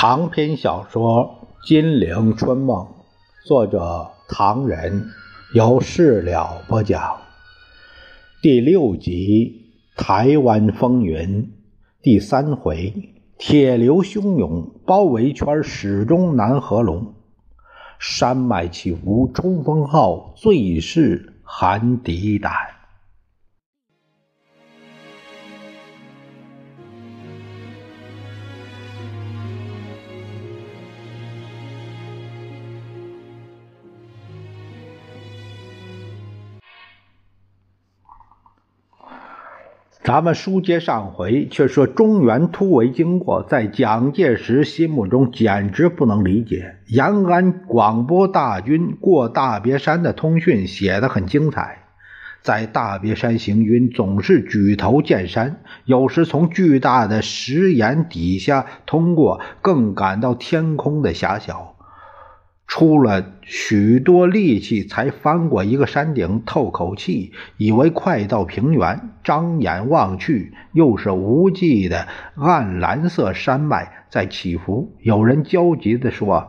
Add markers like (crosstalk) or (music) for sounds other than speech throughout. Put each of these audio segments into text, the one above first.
长篇小说《金陵春梦》，作者唐人，由事了播讲。第六集《台湾风云》第三回：铁流汹涌，包围圈始终难合拢。山脉起伏，冲锋号最是寒敌胆。咱们书接上回，却说中原突围经过，在蒋介石心目中简直不能理解。延安广播大军过大别山的通讯写得很精彩，在大别山行军总是举头见山，有时从巨大的石岩底下通过，更感到天空的狭小。出了许多力气，才翻过一个山顶，透口气，以为快到平原。张眼望去，又是无际的暗蓝色山脉在起伏。有人焦急地说：“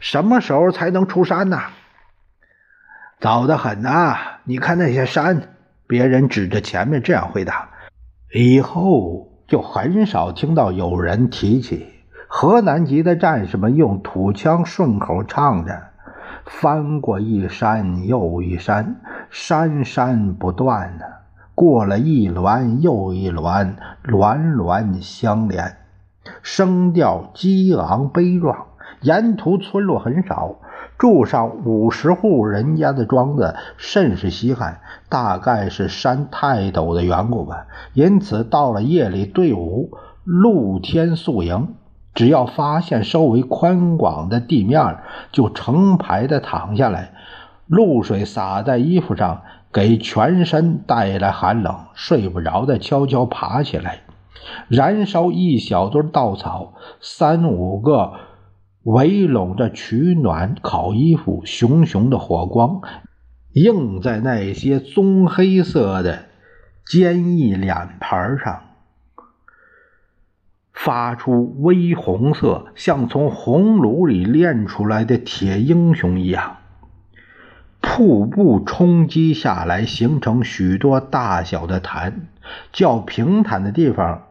什么时候才能出山呢？”“早得很呐！你看那些山。”别人指着前面这样回答。以后就很少听到有人提起。河南籍的战士们用土腔顺口唱着：“翻过一山又一山，山山不断呢；过了一峦又一峦，峦峦相连。”声调激昂悲壮。沿途村落很少，住上五十户人家的庄子甚是稀罕，大概是山太陡的缘故吧。因此，到了夜里，队伍露天宿营。只要发现周围宽广的地面，就成排的躺下来，露水洒在衣服上，给全身带来寒冷。睡不着的，悄悄爬起来，燃烧一小堆稻草，三五个围拢着取暖、烤衣服。熊熊的火光映在那些棕黑色的坚毅脸盘上。发出微红色，像从红炉里炼出来的铁英雄一样。瀑布冲击下来，形成许多大小的潭。较平坦的地方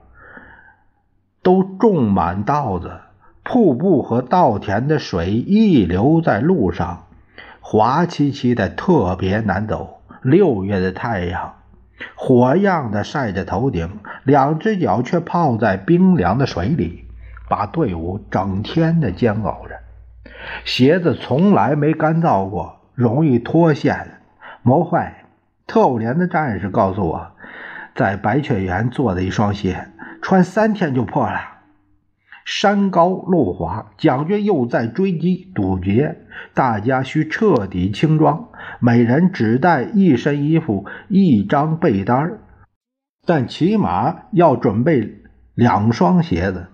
都种满稻子。瀑布和稻田的水溢流在路上，滑漆漆的，特别难走。六月的太阳。火样的晒着头顶，两只脚却泡在冰凉的水里，把队伍整天的煎熬着。鞋子从来没干燥过，容易脱线磨坏。特务连的战士告诉我，在白雀园做的一双鞋，穿三天就破了。山高路滑，蒋军又在追击堵截，大家需彻底轻装，每人只带一身衣服、一张被单但起码要准备两双鞋子，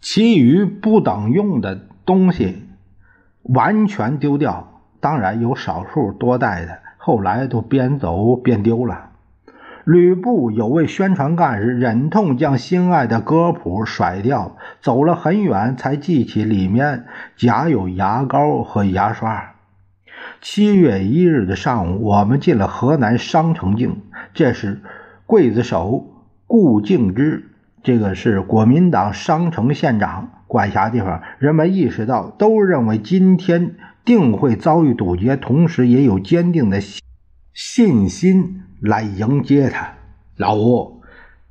其余不等用的东西完全丢掉。当然有少数多带的，后来都边走边丢了。吕布有位宣传干事，忍痛将心爱的歌谱甩掉，走了很远才记起里面夹有牙膏和牙刷。七月一日的上午，我们进了河南商城境，这是刽子手顾敬之，这个是国民党商城县长管辖地方。人们意识到，都认为今天定会遭遇堵截，同时也有坚定的信心。来迎接他，老吴，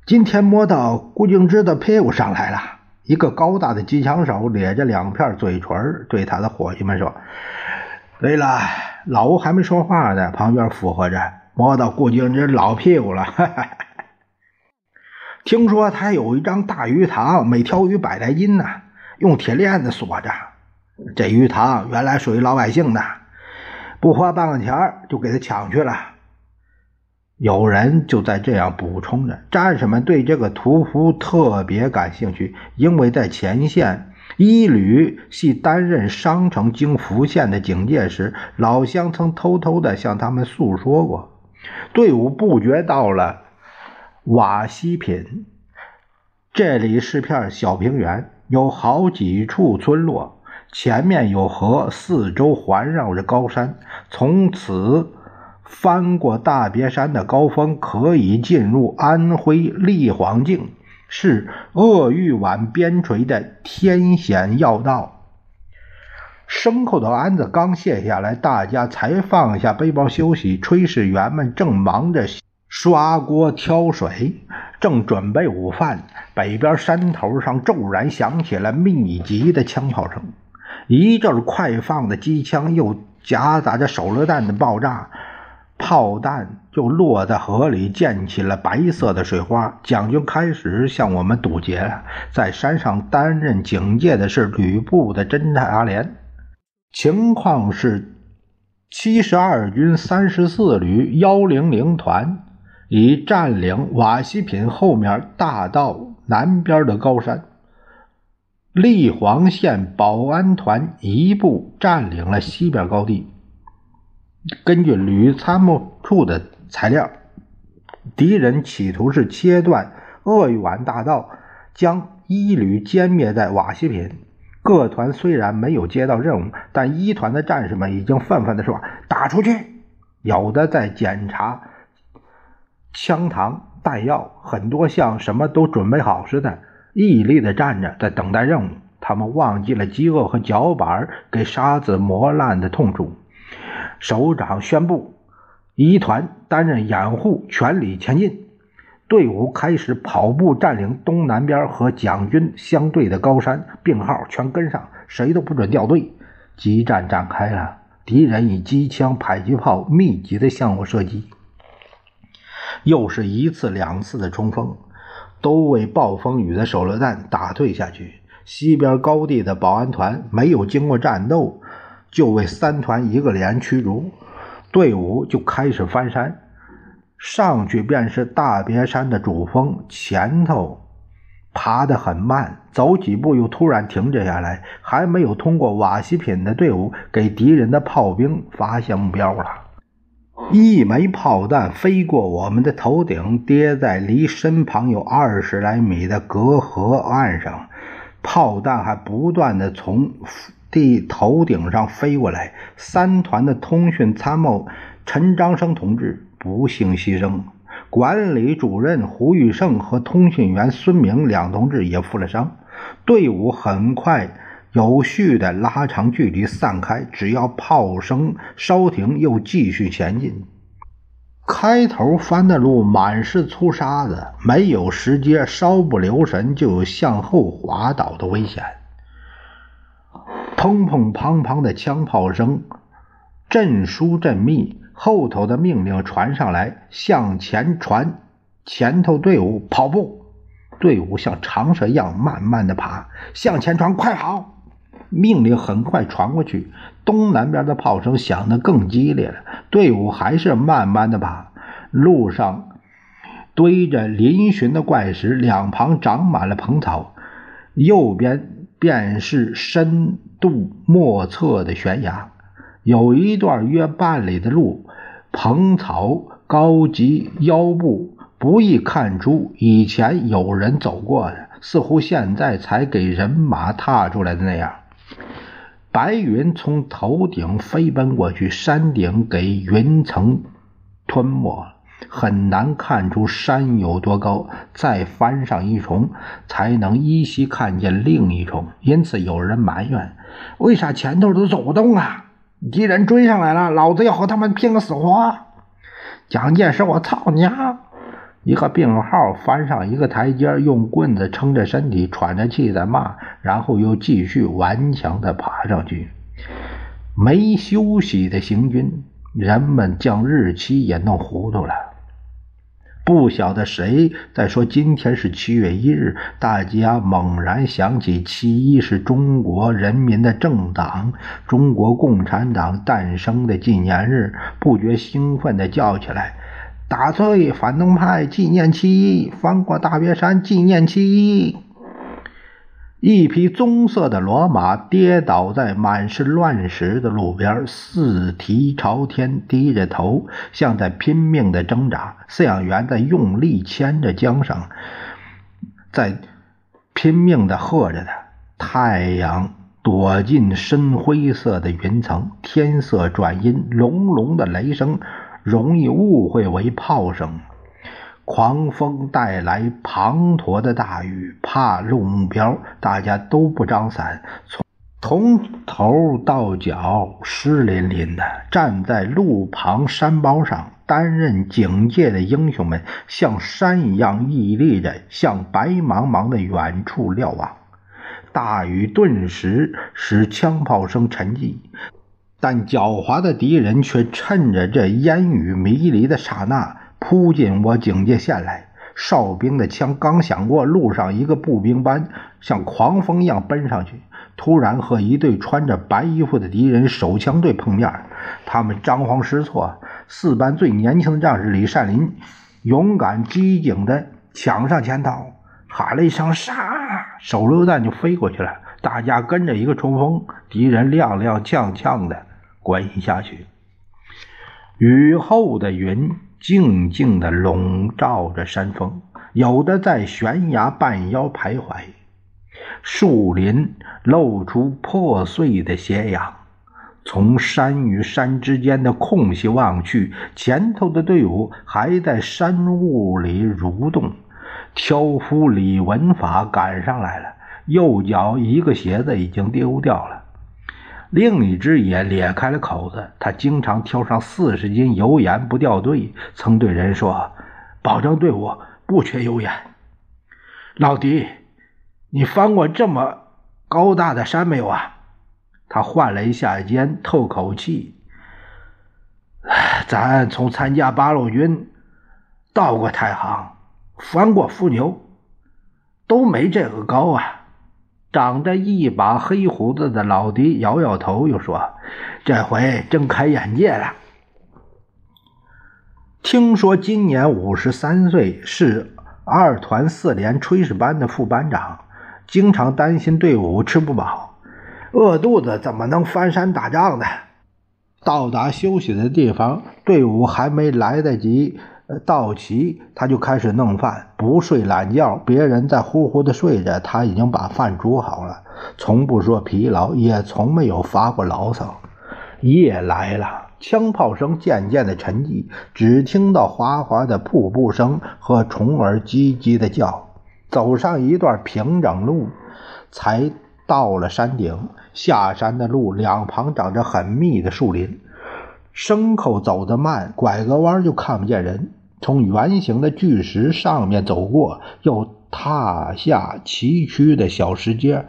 今天摸到顾敬之的屁股上来了。一个高大的机枪手咧着两片嘴唇，对他的伙计们说：“对了，老吴还没说话呢，旁边附和着，摸到顾敬之老屁股了。听说他有一张大鱼塘，每条鱼百来斤呢，用铁链子锁着。这鱼塘原来属于老百姓的，不花半个钱就给他抢去了。”有人就在这样补充着：战士们对这个屠夫特别感兴趣，因为在前线一旅系担任商城经福县的警戒时，老乡曾偷偷的向他们诉说过。队伍不觉到了瓦西品，这里是片小平原。有好几处村落，前面有河，四周环绕着高山。从此翻过大别山的高峰，可以进入安徽立黄境，是鄂豫皖边陲的天险要道。牲口的鞍子刚卸下来，大家才放下背包休息。炊事员们正忙着刷锅挑水，正准备午饭。北边山头上骤然响起了密集的枪炮声，一阵快放的机枪又夹杂着手榴弹的爆炸，炮弹就落在河里，溅起了白色的水花。蒋军开始向我们堵截了。在山上担任警戒的是旅部的侦察连。情况是，七十二军三十四旅幺零零团已占领瓦西品后面大道。南边的高山，立黄县保安团一部占领了西边高地。根据旅参谋处的材料，敌人企图是切断鄂豫皖大道，将一旅歼灭在瓦西品。各团虽然没有接到任务，但一团的战士们已经愤愤地说：“打出去！”有的在检查枪膛。弹药很多，像什么都准备好似的，屹立的站着，在等待任务。他们忘记了饥饿和脚板给沙子磨烂的痛楚。首长宣布，一团担任掩护，全力前进。队伍开始跑步，占领东南边和蒋军相对的高山，病号全跟上，谁都不准掉队。激战展开了，敌人以机枪、迫击炮密集的向我射击。又是一次两次的冲锋，都为暴风雨的手榴弹打退下去。西边高地的保安团没有经过战斗，就为三团一个连驱逐，队伍就开始翻山。上去便是大别山的主峰，前头爬得很慢，走几步又突然停止下来。还没有通过瓦西品的队伍，给敌人的炮兵发现目标了。一枚炮弹飞过我们的头顶，跌在离身旁有二十来米的隔河岸上。炮弹还不断的从地头顶上飞过来。三团的通讯参谋陈章生同志不幸牺牲，管理主任胡玉胜和通讯员孙明两同志也负了伤。队伍很快。有序的拉长距离，散开。只要炮声稍停，又继续前进。开头翻的路满是粗沙子，没有石阶，稍不留神就有向后滑倒的危险。砰砰砰砰的枪炮声阵疏阵密，后头的命令传上来：向前传，前头队伍跑步。队伍像长蛇一样慢慢的爬，向前传，快跑！命令很快传过去，东南边的炮声响得更激烈了。队伍还是慢慢的爬，路上堆着嶙峋的怪石，两旁长满了蓬草，右边便是深度莫测的悬崖。有一段约半里的路，蓬草高及腰部，不易看出以前有人走过的，似乎现在才给人马踏出来的那样。白云从头顶飞奔过去，山顶给云层吞没，很难看出山有多高。再翻上一重，才能依稀看见另一重。因此有人埋怨：为啥前头都走不动啊？敌人追上来了，老子要和他们拼个死活！蒋介石，我操你娘！一个病号翻上一个台阶，用棍子撑着身体，喘着气在骂，然后又继续顽强地爬上去。没休息的行军，人们将日期也弄糊涂了。不晓得谁在说今天是七月一日，大家猛然想起七一是中国人民的政党中国共产党诞生的纪念日，不觉兴奋地叫起来。打碎反动派纪念七，翻过大别山纪念七。一匹棕色的骡马跌倒在满是乱石的路边，四蹄朝天，低着头，像在拼命的挣扎。饲养员在用力牵着缰绳，在拼命的喝着它。太阳躲进深灰色的云层，天色转阴，隆隆的雷声容易误会为炮声。狂风带来滂沱的大雨，怕路目标，大家都不张伞，从从头到脚湿淋淋的，站在路旁山包上。担任警戒的英雄们像山一样屹立着，向白茫茫的远处瞭望。大雨顿时使枪炮声沉寂，但狡猾的敌人却趁着这烟雨迷离的刹那。扑进我警戒线来，哨兵的枪刚响过，路上一个步兵班像狂风一样奔上去，突然和一队穿着白衣服的敌人手枪队碰面。他们张皇失措，四班最年轻的战士李善林勇敢机警地抢上前头，喊了一声“杀”，手榴弹就飞过去了。大家跟着一个冲锋，敌人踉踉跄跄的地滚下去。雨后的云。静静地笼罩着山峰，有的在悬崖半腰徘徊。树林露出破碎的斜阳，从山与山之间的空隙望去，前头的队伍还在山雾里蠕动。挑夫李文法赶上来了，右脚一个鞋子已经丢掉了。另一只也裂开了口子，他经常挑上四十斤油盐不掉队，曾对人说：“保证队伍不缺油盐。”老弟，你翻过这么高大的山没有啊？他换了一下肩，透口气：“ (sniffs) 咱从参加八路军到过太行，翻过伏牛，都没这个高啊。”长着一把黑胡子的老狄摇摇头，又说：“这回睁开眼界了。听说今年五十三岁，是二团四连炊事班的副班长，经常担心队伍吃不饱，饿肚子怎么能翻山打仗呢？到达休息的地方，队伍还没来得及。”到齐，他就开始弄饭，不睡懒觉。别人在呼呼的睡着，他已经把饭煮好了。从不说疲劳，也从没有发过牢骚。夜来了，枪炮声渐渐的沉寂，只听到哗哗的瀑布声和虫儿叽叽的叫。走上一段平整路，才到了山顶。下山的路两旁长着很密的树林。牲口走得慢，拐个弯就看不见人。从圆形的巨石上面走过，又踏下崎岖的小石阶，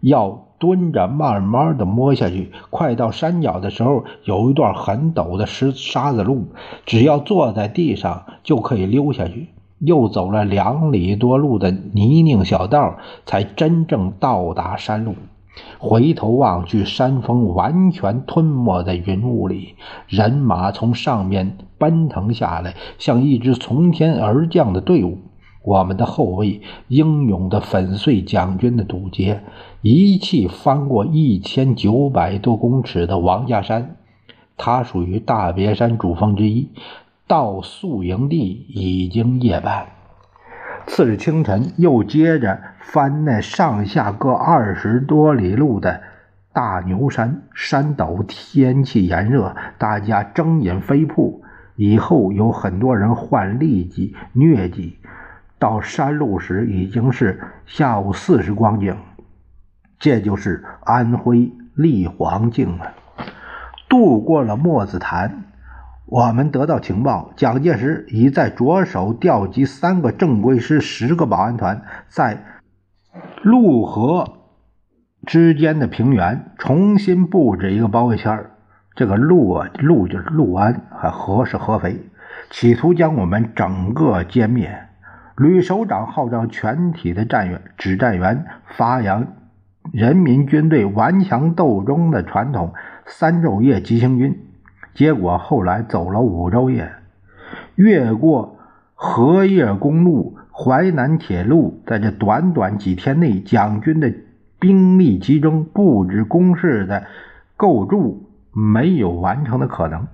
要蹲着慢慢的摸下去。快到山脚的时候，有一段很陡的石沙子路，只要坐在地上就可以溜下去。又走了两里多路的泥泞小道，才真正到达山路。回头望去，山峰完全吞没在云雾里，人马从上面奔腾下来，像一支从天而降的队伍。我们的后卫英勇地粉碎蒋军的堵截，一气翻过一千九百多公尺的王家山。它属于大别山主峰之一。到宿营地已经夜半。次日清晨，又接着翻那上下各二十多里路的大牛山，山陡，天气炎热，大家争饮飞瀑。以后有很多人患痢疾、疟疾。到山路时已经是下午四时光景，这就是安徽立黄境了。渡过了墨子潭。我们得到情报，蒋介石已在着手调集三个正规师、十个保安团，在陆河之间的平原重新布置一个包围圈这个陆啊，陆就是陆安，还合是合肥，企图将我们整个歼灭。吕首长号召全体的战员、指战员发扬人民军队顽强斗争的传统，三昼夜急行军。结果后来走了五昼夜，越过荷叶公路、淮南铁路，在这短短几天内，蒋军的兵力集中、布置工事的构筑没有完成的可能。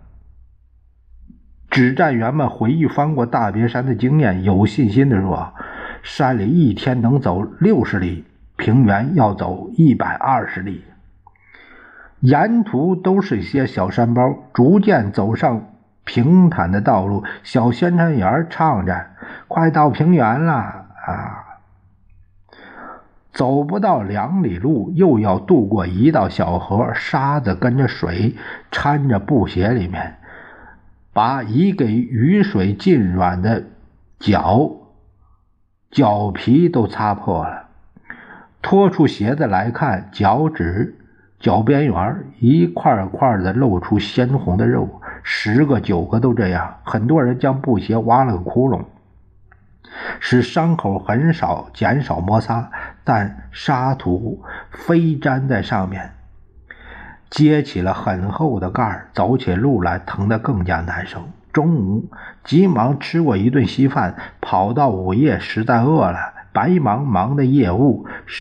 指战员们回忆翻过大别山的经验，有信心地说：“山里一天能走六十里。”平原要走一百二十里，沿途都是些小山包，逐渐走上平坦的道路。小宣传员唱着：“快到平原了啊！”走不到两里路，又要渡过一道小河，沙子跟着水掺着布鞋里面，把已给雨水浸软的脚脚皮都擦破了。脱出鞋子来看，脚趾、脚边缘一块块的露出鲜红的肉，十个九个都这样。很多人将布鞋挖了个窟窿。使伤口很少减少摩擦，但沙土飞粘在上面，结起了很厚的盖儿，走起路来疼得更加难受。中午急忙吃过一顿稀饭，跑到午夜实在饿了。白茫茫的夜雾使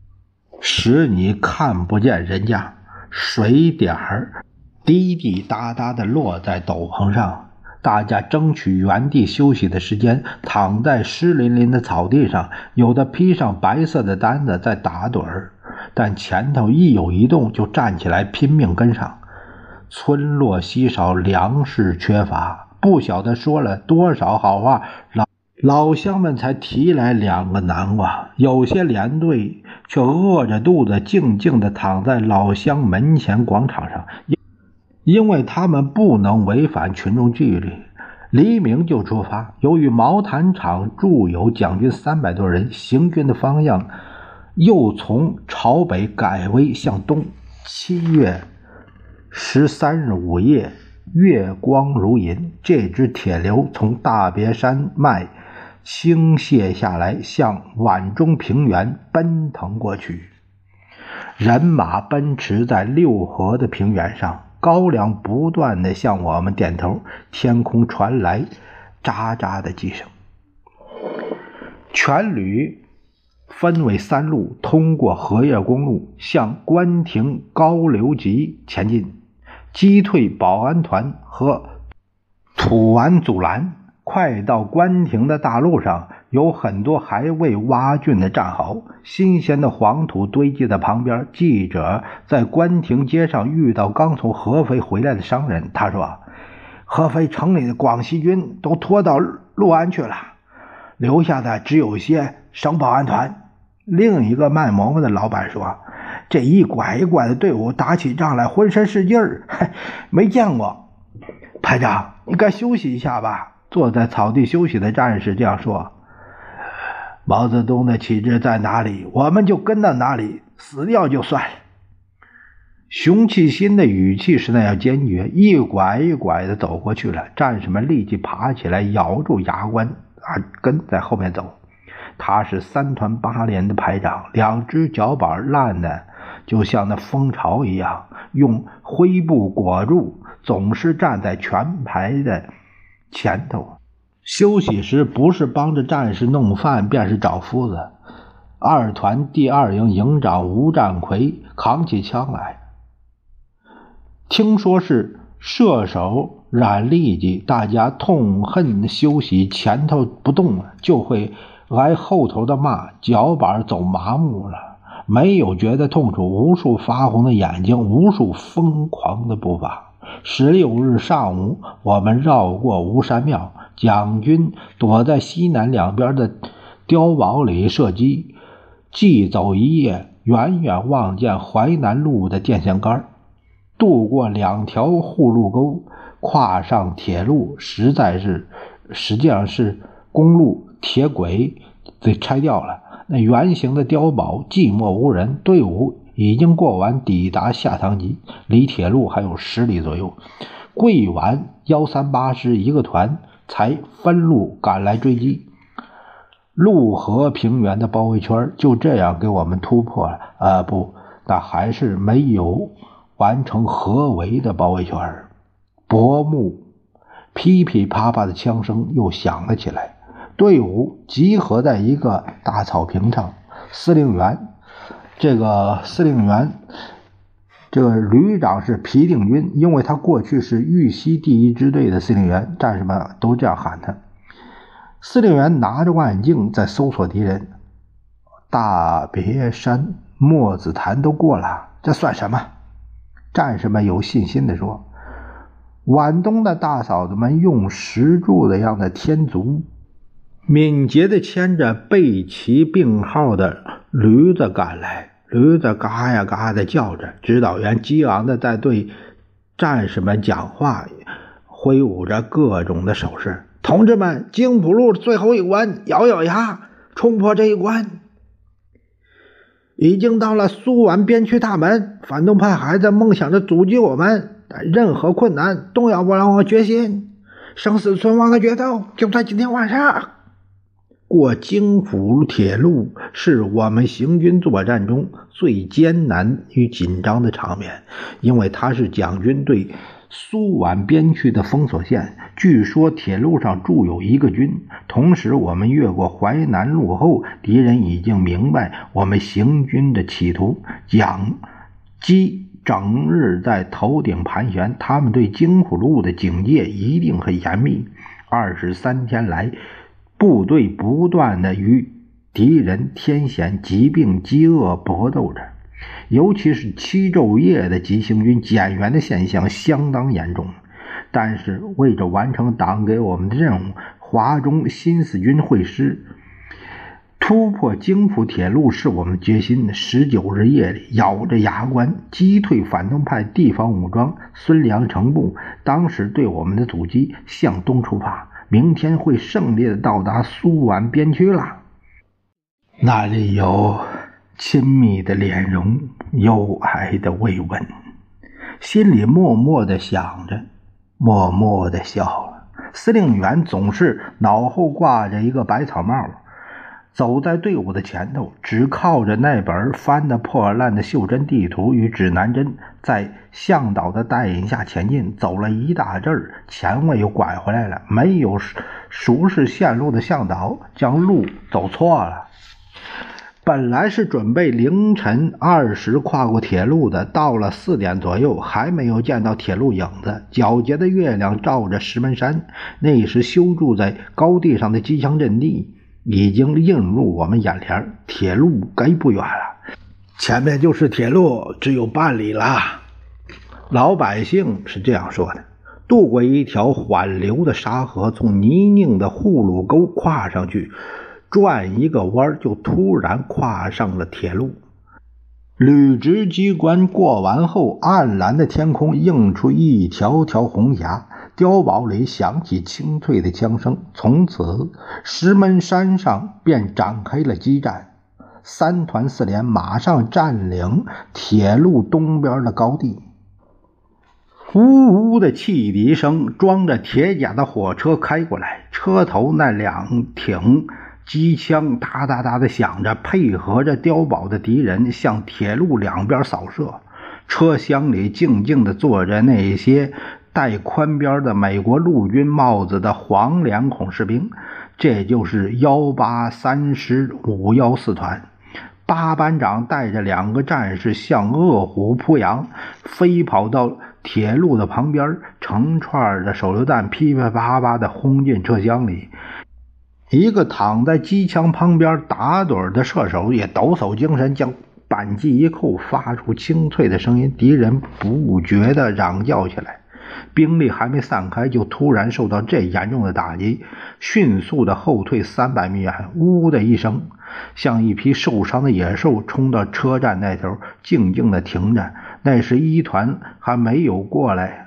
使你看不见人家，水点儿滴滴答答的落在斗篷上。大家争取原地休息的时间，躺在湿淋淋的草地上，有的披上白色的单子在打盹儿，但前头一有移动就站起来拼命跟上。村落稀少，粮食缺乏，不晓得说了多少好话，老老乡们才提来两个南瓜。有些连队却饿着肚子，静静地躺在老乡门前广场上。因为他们不能违反群众纪律，黎明就出发。由于毛坦厂驻有蒋军三百多人，行军的方向又从朝北改为向东。七月十三日午夜，月光如银，这支铁流从大别山脉倾泻下来，向皖中平原奔腾过去。人马奔驰在六合的平原上。高粱不断的向我们点头，天空传来喳喳的几声。全旅分为三路，通过荷叶公路向关亭高流集前进，击退保安团和土顽阻拦。快到关亭的大路上。有很多还未挖浚的战壕，新鲜的黄土堆积在旁边。记者在关亭街上遇到刚从合肥回来的商人，他说：“合肥城里的广西军都拖到六安去了，留下的只有些省保安团。”另一个卖馍馍的老板说：“这一拐一拐的队伍打起仗来浑身是劲儿，没见过。”排长，你该休息一下吧。坐在草地休息的战士这样说。毛泽东的旗帜在哪里，我们就跟到哪里，死掉就算。熊气新的语气是那样坚决，一拐一拐的走过去了。战士们立即爬起来，咬住牙关，啊，跟在后面走。他是三团八连的排长，两只脚板烂的就像那蜂巢一样，用灰布裹住，总是站在全排的前头。休息时不是帮着战士弄饭，便是找夫子。二团第二营营长吴占奎扛起枪来，听说是射手染痢疾，大家痛恨休息，前头不动了，就会挨后头的骂，脚板走麻木了，没有觉得痛楚，无数发红的眼睛，无数疯狂的步伐。十六日上午，我们绕过吴山庙。蒋军躲在西南两边的碉堡里射击，既走一夜，远远望见淮南路的电线杆渡过两条护路沟，跨上铁路，实在是，实际上是公路铁轨被拆掉了。那圆形的碉堡寂寞无人，队伍已经过完，抵达下塘集，离铁路还有十里左右。桂完幺三八师一个团。才分路赶来追击，陆河平原的包围圈就这样给我们突破了。啊，不，那还是没有完成合围的包围圈。薄暮，噼噼啪啪的枪声又响了起来，队伍集合在一个大草坪上。司令员，这个司令员。这个旅长是皮定均，因为他过去是豫西第一支队的司令员，战士们都这样喊他。司令员拿着望远镜在搜索敌人。大别山墨子潭都过了，这算什么？战士们有信心地说：“皖东的大嫂子们用石柱子样的天足，敏捷地牵着背骑并号的驴子赶来。驴子嘎呀嘎的叫着，指导员激昂地在对战士们讲话，挥舞着各种的手势。同志们，京浦路最后一关，咬咬牙冲破这一关。”已经到了苏皖边区大门，反动派还在梦想着阻击我们，但任何困难动摇不了我决心。生死存亡的决斗就在今天晚上。过京府铁路是我们行军作战中最艰难与紧张的场面，因为它是蒋军对。苏皖边区的封锁线，据说铁路上驻有一个军。同时，我们越过淮南路后，敌人已经明白我们行军的企图。蒋机整日在头顶盘旋，他们对京浦路的警戒一定很严密。二十三天来，部队不断的与敌人天险、疾病、饥饿搏斗着。尤其是七昼夜的急行军减员的现象相当严重，但是为着完成党给我们的任务，华中新四军会师，突破京浦铁路是我们决心。十九日夜里，咬着牙关击退反动派地方武装孙良诚部，当时对我们的阻击，向东出发，明天会胜利的到达苏皖边区了。那里有。亲密的脸容，幽哀的慰问，心里默默的想着，默默的笑了。司令员总是脑后挂着一个百草帽，走在队伍的前头，只靠着那本翻得破烂的袖珍地图与指南针，在向导的带领下前进。走了一大阵儿，前卫又拐回来了。没有熟识线路的向导，将路走错了。本来是准备凌晨二时跨过铁路的，到了四点左右还没有见到铁路影子。皎洁的月亮照着石门山，那时修筑在高地上的机枪阵地已经映入我们眼帘。铁路该不远了，前面就是铁路，只有半里了。老百姓是这样说的。渡过一条缓流的沙河，从泥泞的护路沟跨上去。转一个弯就突然跨上了铁路。履职机关过完后，暗蓝的天空映出一条条红霞，碉堡里响起清脆的枪声。从此，石门山上便展开了激战。三团四连马上占领铁路东边的高地。呜呜的汽笛声，装着铁甲的火车开过来，车头那两挺。机枪哒哒哒的响着，配合着碉堡的敌人向铁路两边扫射。车厢里静静的坐着那些戴宽边的美国陆军帽子的黄脸孔士兵，这就是幺八三师五幺四团。八班长带着两个战士像饿虎扑羊，飞跑到铁路的旁边，成串的手榴弹噼噼啪啪的轰进车厢里。一个躺在机枪旁边打盹的射手也抖擞精神，将扳机一扣，发出清脆的声音。敌人不觉地嚷叫起来。兵力还没散开，就突然受到这严重的打击，迅速的后退三百米远。呜的一声，像一匹受伤的野兽冲到车站那头，静静的停着。那时一团还没有过来。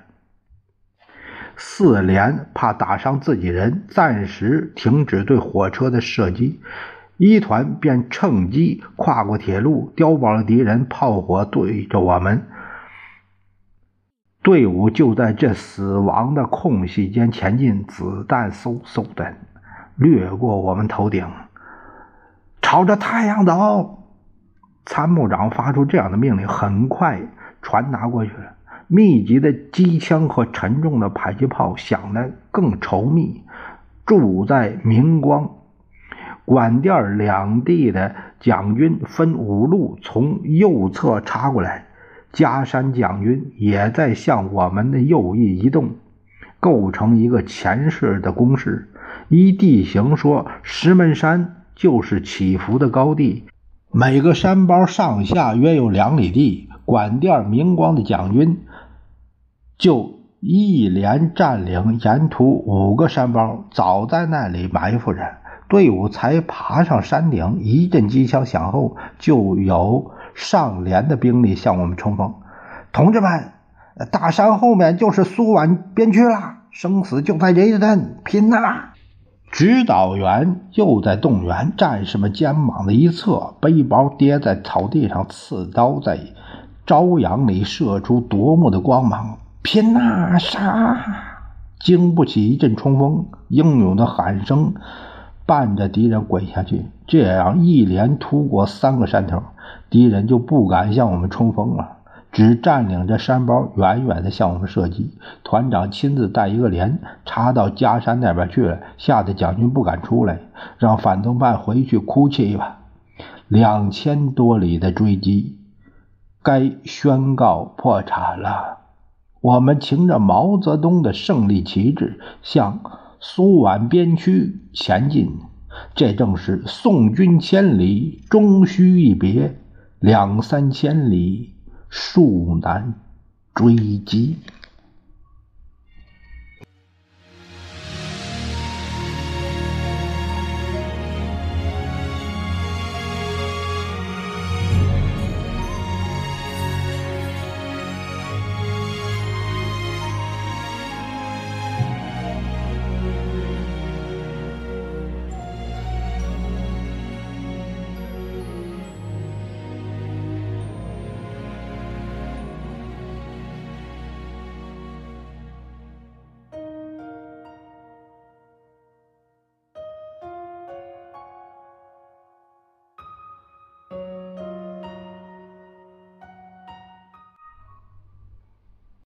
四连怕打伤自己人，暂时停止对火车的射击。一团便趁机跨过铁路，碉堡的敌人炮火对着我们，队伍就在这死亡的空隙间前进，子弹嗖嗖的掠过我们头顶，朝着太阳走。参谋长发出这样的命令，很快传达过去了。密集的机枪和沉重的迫击炮响得更稠密。住在明光、管店两地的蒋军分五路从右侧插过来，加山蒋军也在向我们的右翼移动，构成一个前势的攻势。依地形说，石门山就是起伏的高地。每个山包上下约有两里地，管店明光的将军就一连占领沿途五个山包，早在那里埋伏着。队伍才爬上山顶，一阵机枪响后，就有上连的兵力向我们冲锋。同志们，大山后面就是苏皖边区了，生死就在这一阵，拼呐！指导员又在动员战士们肩膀的一侧，背包跌在草地上，刺刀在朝阳里射出夺目的光芒。拼呐，杀！经不起一阵冲锋，英勇的喊声伴着敌人滚下去。这样一连突过三个山头，敌人就不敢向我们冲锋了。只占领着山包，远远的向我们射击。团长亲自带一个连插到夹山那边去了，吓得蒋军不敢出来，让反动派回去哭泣吧。两千多里的追击，该宣告破产了。我们擎着毛泽东的胜利旗帜，向苏皖边区前进。这正是送君千里，终须一别，两三千里。树难追击。